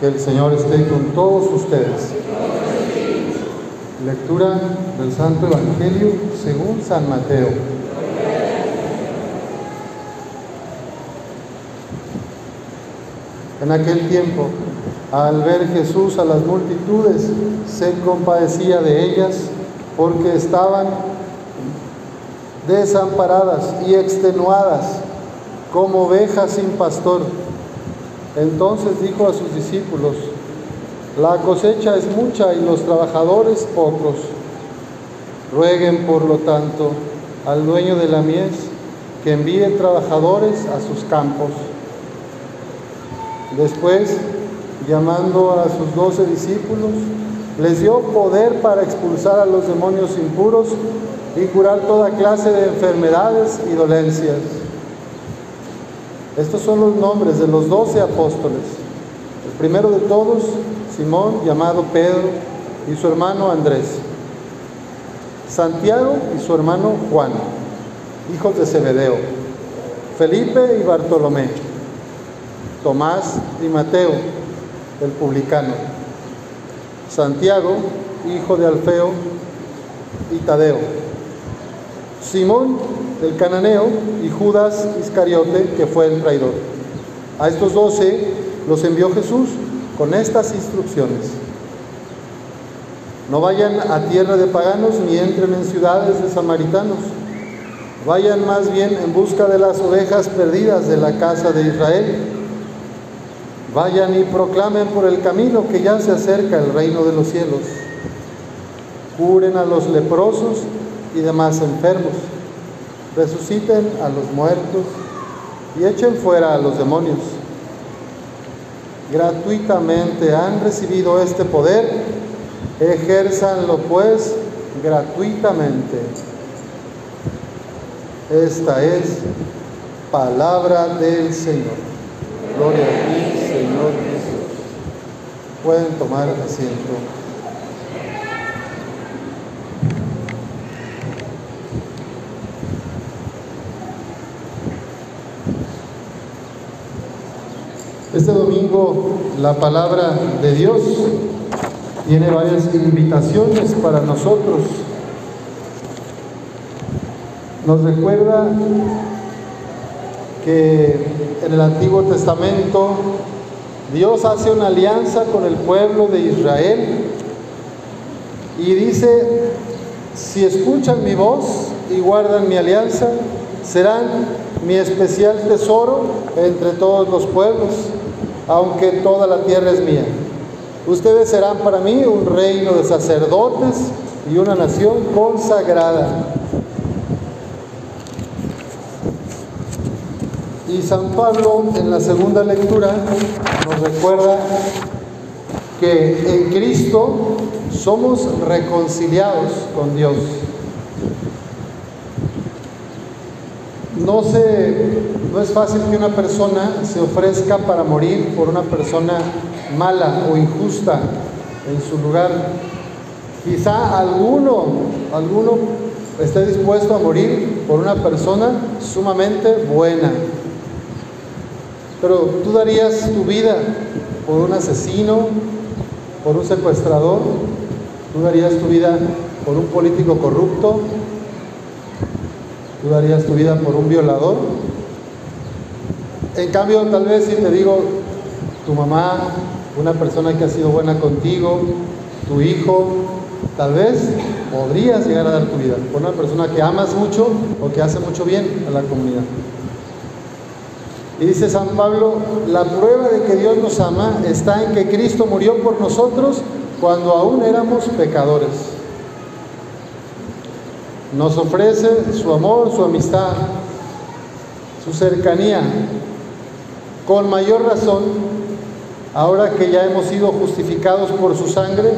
Que el Señor esté con todos ustedes. Lectura del Santo Evangelio según San Mateo. En aquel tiempo, al ver Jesús a las multitudes, se compadecía de ellas porque estaban desamparadas y extenuadas como ovejas sin pastor. Entonces dijo a sus discípulos, la cosecha es mucha y los trabajadores pocos. Rueguen, por lo tanto, al dueño de la mies que envíe trabajadores a sus campos. Después, llamando a sus doce discípulos, les dio poder para expulsar a los demonios impuros y curar toda clase de enfermedades y dolencias. Estos son los nombres de los doce apóstoles. El primero de todos, Simón, llamado Pedro, y su hermano Andrés. Santiago y su hermano Juan, hijos de Zebedeo. Felipe y Bartolomé. Tomás y Mateo, el publicano. Santiago, hijo de Alfeo y Tadeo. Simón, el cananeo, y Judas Iscariote, que fue el traidor. A estos doce los envió Jesús con estas instrucciones. No vayan a tierra de paganos ni entren en ciudades de samaritanos. Vayan más bien en busca de las ovejas perdidas de la casa de Israel. Vayan y proclamen por el camino que ya se acerca el reino de los cielos. Curen a los leprosos y demás enfermos. Resuciten a los muertos y echen fuera a los demonios. Gratuitamente han recibido este poder, ejérzanlo pues gratuitamente. Esta es palabra del Señor. Gloria a ti, Señor Jesús. Pueden tomar asiento. Este domingo la palabra de Dios tiene varias invitaciones para nosotros. Nos recuerda que en el Antiguo Testamento Dios hace una alianza con el pueblo de Israel y dice, si escuchan mi voz y guardan mi alianza, serán mi especial tesoro entre todos los pueblos, aunque toda la tierra es mía. Ustedes serán para mí un reino de sacerdotes y una nación consagrada. Y San Pablo en la segunda lectura nos recuerda que en Cristo somos reconciliados con Dios. No, se, no es fácil que una persona se ofrezca para morir por una persona mala o injusta en su lugar. Quizá alguno, alguno esté dispuesto a morir por una persona sumamente buena. Pero tú darías tu vida por un asesino, por un secuestrador, tú darías tu vida por un político corrupto, tú darías tu vida por un violador. En cambio, tal vez si te digo, tu mamá, una persona que ha sido buena contigo, tu hijo, tal vez podrías llegar a dar tu vida por una persona que amas mucho o que hace mucho bien a la comunidad. Y dice San Pablo, la prueba de que Dios nos ama está en que Cristo murió por nosotros cuando aún éramos pecadores. Nos ofrece su amor, su amistad, su cercanía. Con mayor razón, ahora que ya hemos sido justificados por su sangre,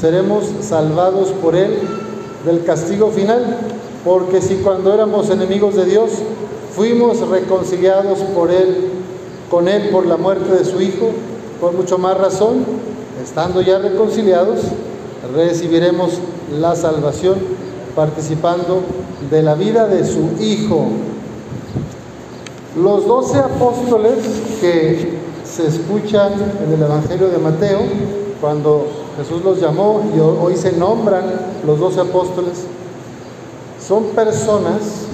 seremos salvados por Él del castigo final. Porque si cuando éramos enemigos de Dios, fuimos reconciliados por Él, con Él por la muerte de su Hijo, por mucho más razón, estando ya reconciliados, recibiremos la salvación participando de la vida de su Hijo. Los doce apóstoles que se escucha en el Evangelio de Mateo, cuando Jesús los llamó y hoy se nombran los doce apóstoles, son personas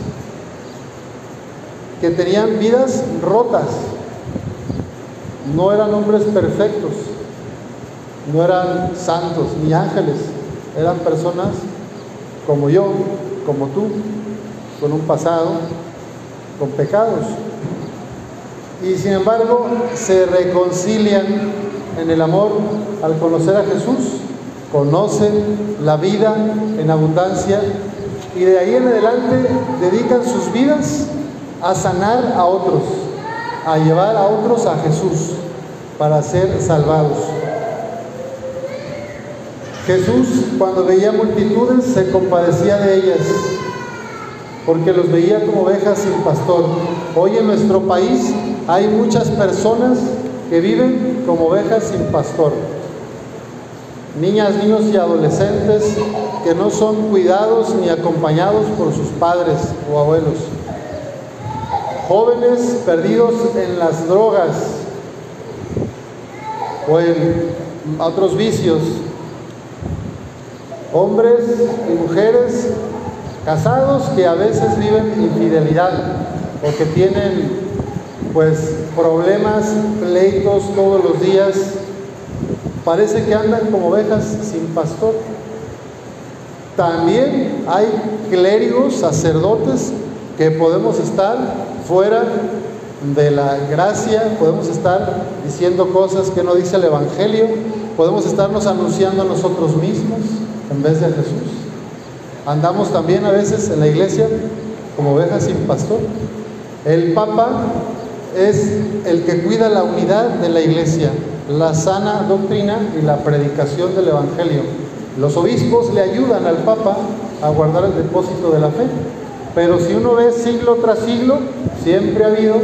que tenían vidas rotas, no eran hombres perfectos, no eran santos ni ángeles, eran personas como yo, como tú, con un pasado, con pecados. Y sin embargo se reconcilian en el amor al conocer a Jesús, conocen la vida en abundancia y de ahí en adelante dedican sus vidas a sanar a otros, a llevar a otros a Jesús para ser salvados. Jesús cuando veía multitudes se compadecía de ellas porque los veía como ovejas sin pastor. Hoy en nuestro país hay muchas personas que viven como ovejas sin pastor. Niñas, niños y adolescentes que no son cuidados ni acompañados por sus padres o abuelos. Jóvenes perdidos en las drogas o en otros vicios. Hombres y mujeres casados que a veces viven infidelidad o que tienen pues problemas, pleitos todos los días. Parece que andan como ovejas sin pastor. También hay clérigos, sacerdotes, que podemos estar fuera de la gracia, podemos estar diciendo cosas que no dice el Evangelio, podemos estarnos anunciando a nosotros mismos en vez de a Jesús. Andamos también a veces en la iglesia como ovejas sin pastor. El Papa es el que cuida la unidad de la iglesia, la sana doctrina y la predicación del Evangelio. Los obispos le ayudan al Papa a guardar el depósito de la fe. Pero si uno ve siglo tras siglo, siempre ha habido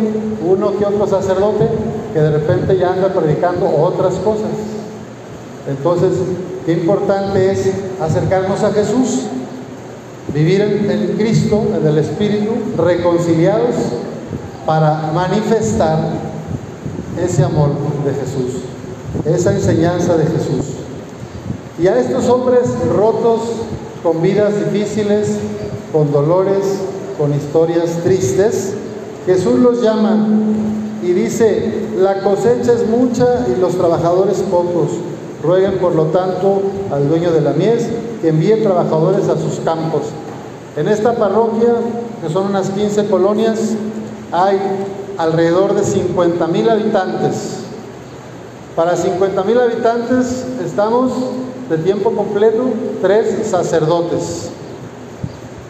uno que otro sacerdote que de repente ya anda predicando otras cosas. Entonces, qué importante es acercarnos a Jesús, vivir en, Cristo, en el Espíritu, reconciliados para manifestar ese amor de Jesús, esa enseñanza de Jesús. Y a estos hombres rotos, con vidas difíciles, con dolores, con historias tristes, Jesús los llama y dice, la cosecha es mucha y los trabajadores pocos. Rueguen por lo tanto al dueño de la mies que envíe trabajadores a sus campos. En esta parroquia, que son unas 15 colonias, hay alrededor de 50 mil habitantes. Para 50 mil habitantes estamos de tiempo completo tres sacerdotes.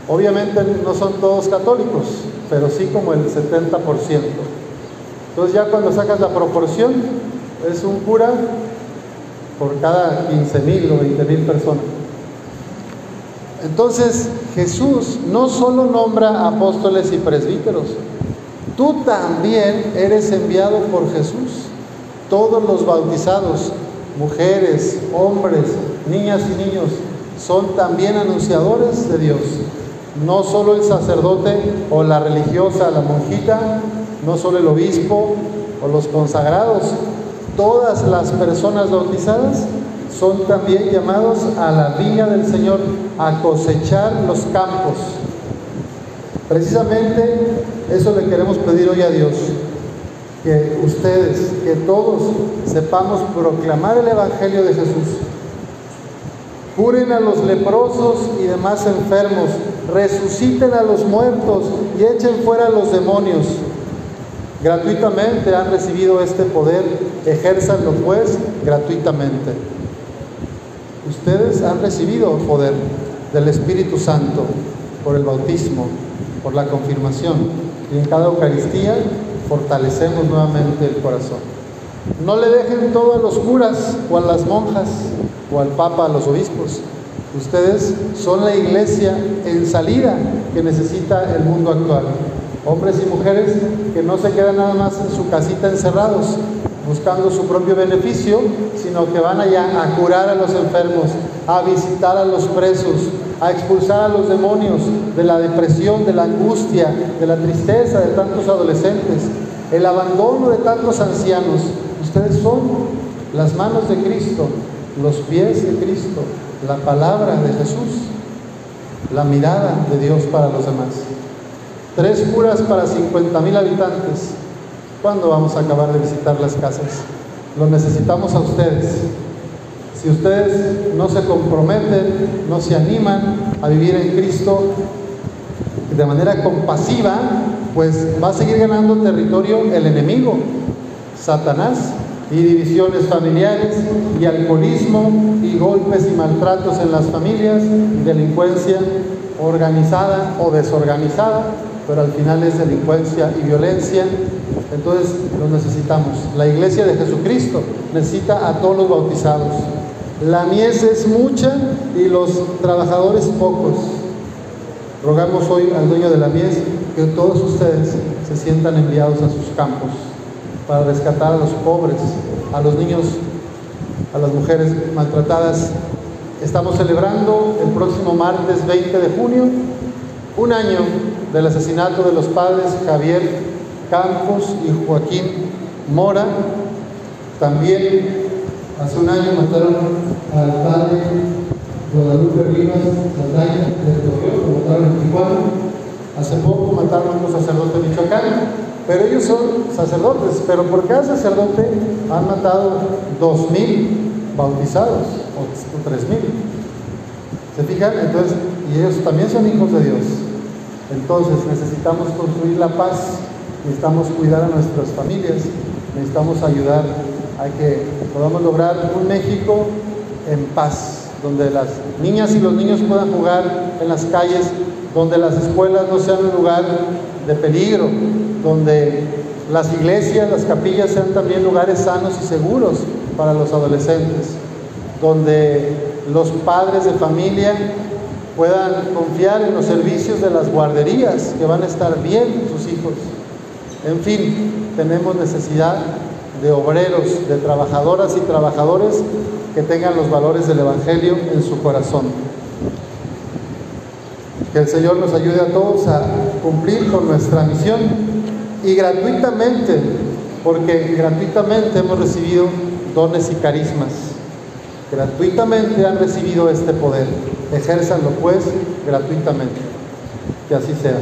Obviamente no son todos católicos, pero sí como el 70%. Entonces ya cuando sacas la proporción, es un cura por cada 15 mil o 20 mil personas. Entonces Jesús no solo nombra apóstoles y presbíteros, Tú también eres enviado por Jesús. Todos los bautizados, mujeres, hombres, niñas y niños, son también anunciadores de Dios. No solo el sacerdote o la religiosa, la monjita, no solo el obispo o los consagrados, todas las personas bautizadas son también llamados a la viña del Señor, a cosechar los campos. Precisamente eso le queremos pedir hoy a Dios, que ustedes, que todos sepamos proclamar el Evangelio de Jesús. Curen a los leprosos y demás enfermos, resuciten a los muertos y echen fuera a los demonios. Gratuitamente han recibido este poder, ejérzanlo pues gratuitamente. Ustedes han recibido poder del Espíritu Santo por el bautismo por la confirmación. Y en cada Eucaristía fortalecemos nuevamente el corazón. No le dejen todo a los curas o a las monjas o al Papa, a los obispos. Ustedes son la iglesia en salida que necesita el mundo actual. Hombres y mujeres que no se quedan nada más en su casita encerrados buscando su propio beneficio, sino que van allá a curar a los enfermos, a visitar a los presos, a expulsar a los demonios de la depresión, de la angustia, de la tristeza de tantos adolescentes, el abandono de tantos ancianos. Ustedes son las manos de Cristo, los pies de Cristo, la palabra de Jesús, la mirada de Dios para los demás. Tres curas para 50 mil habitantes. ¿Cuándo vamos a acabar de visitar las casas? Lo necesitamos a ustedes. Si ustedes no se comprometen, no se animan a vivir en Cristo de manera compasiva, pues va a seguir ganando territorio el enemigo, Satanás, y divisiones familiares, y alcoholismo, y golpes y maltratos en las familias, delincuencia organizada o desorganizada, pero al final es delincuencia y violencia. Entonces lo necesitamos. La iglesia de Jesucristo necesita a todos los bautizados. La mies es mucha y los trabajadores pocos. Rogamos hoy al dueño de la mies que todos ustedes se sientan enviados a sus campos para rescatar a los pobres, a los niños, a las mujeres maltratadas. Estamos celebrando el próximo martes 20 de junio un año del asesinato de los padres Javier Campos y Joaquín Mora. También hace un año mataron al padre Guadalupe Rivas Saldaña de Torreón, lo mataron en Tijuana. Hace poco mataron a un sacerdote michoacano, pero ellos son sacerdotes, pero por cada sacerdote han matado dos mil bautizados o tres mil. ¿Se fijan? Entonces, y ellos también son hijos de Dios. Entonces necesitamos construir la paz, necesitamos cuidar a nuestras familias, necesitamos ayudar a que podamos lograr un México en paz, donde las niñas y los niños puedan jugar en las calles, donde las escuelas no sean un lugar de peligro, donde las iglesias, las capillas sean también lugares sanos y seguros para los adolescentes, donde los padres de familia puedan confiar en los servicios de las guarderías, que van a estar bien sus hijos. En fin, tenemos necesidad de obreros, de trabajadoras y trabajadores que tengan los valores del Evangelio en su corazón. Que el Señor nos ayude a todos a cumplir con nuestra misión y gratuitamente, porque gratuitamente hemos recibido dones y carismas. Gratuitamente han recibido este poder. Ejérzanlo pues gratuitamente. Que así sea.